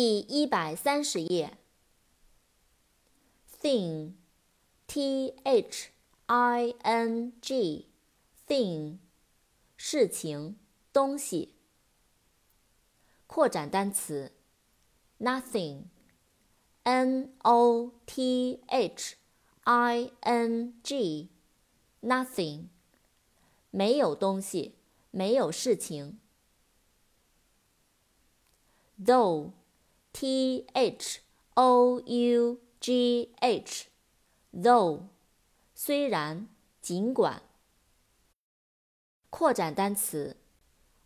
第一百三十页。thing，t h i n g，thing，事情、东西。扩展单词，nothing，n o t h i n g，nothing，没有东西，没有事情。though。T H O U G H，though，虽然，尽管。扩展单词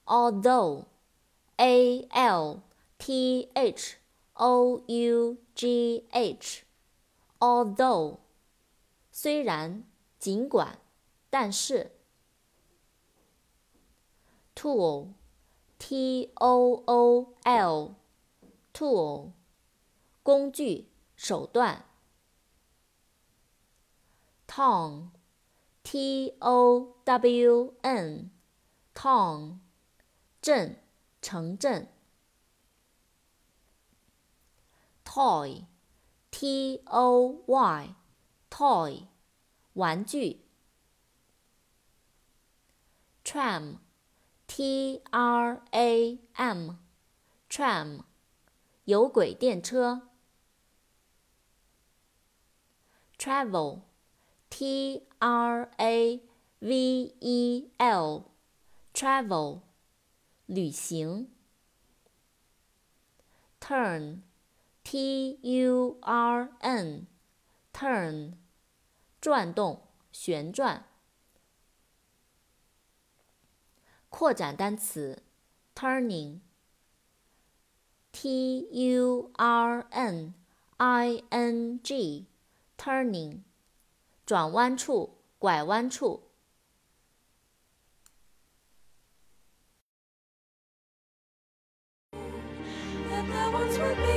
，although，A L T H O U G H，although，虽然，尽管，但是。Tool，T O O L。tool，工具、手段。town，t o w n，town，镇、城镇。toy，t o y，toy，玩具。tram，t r a m，tram。有轨电车。travel，t r a v e l，travel，旅行。turn，t u r n，turn，转动、旋转。扩展单词，turning。T U R N I N G, G，turning，转弯处、拐弯处。And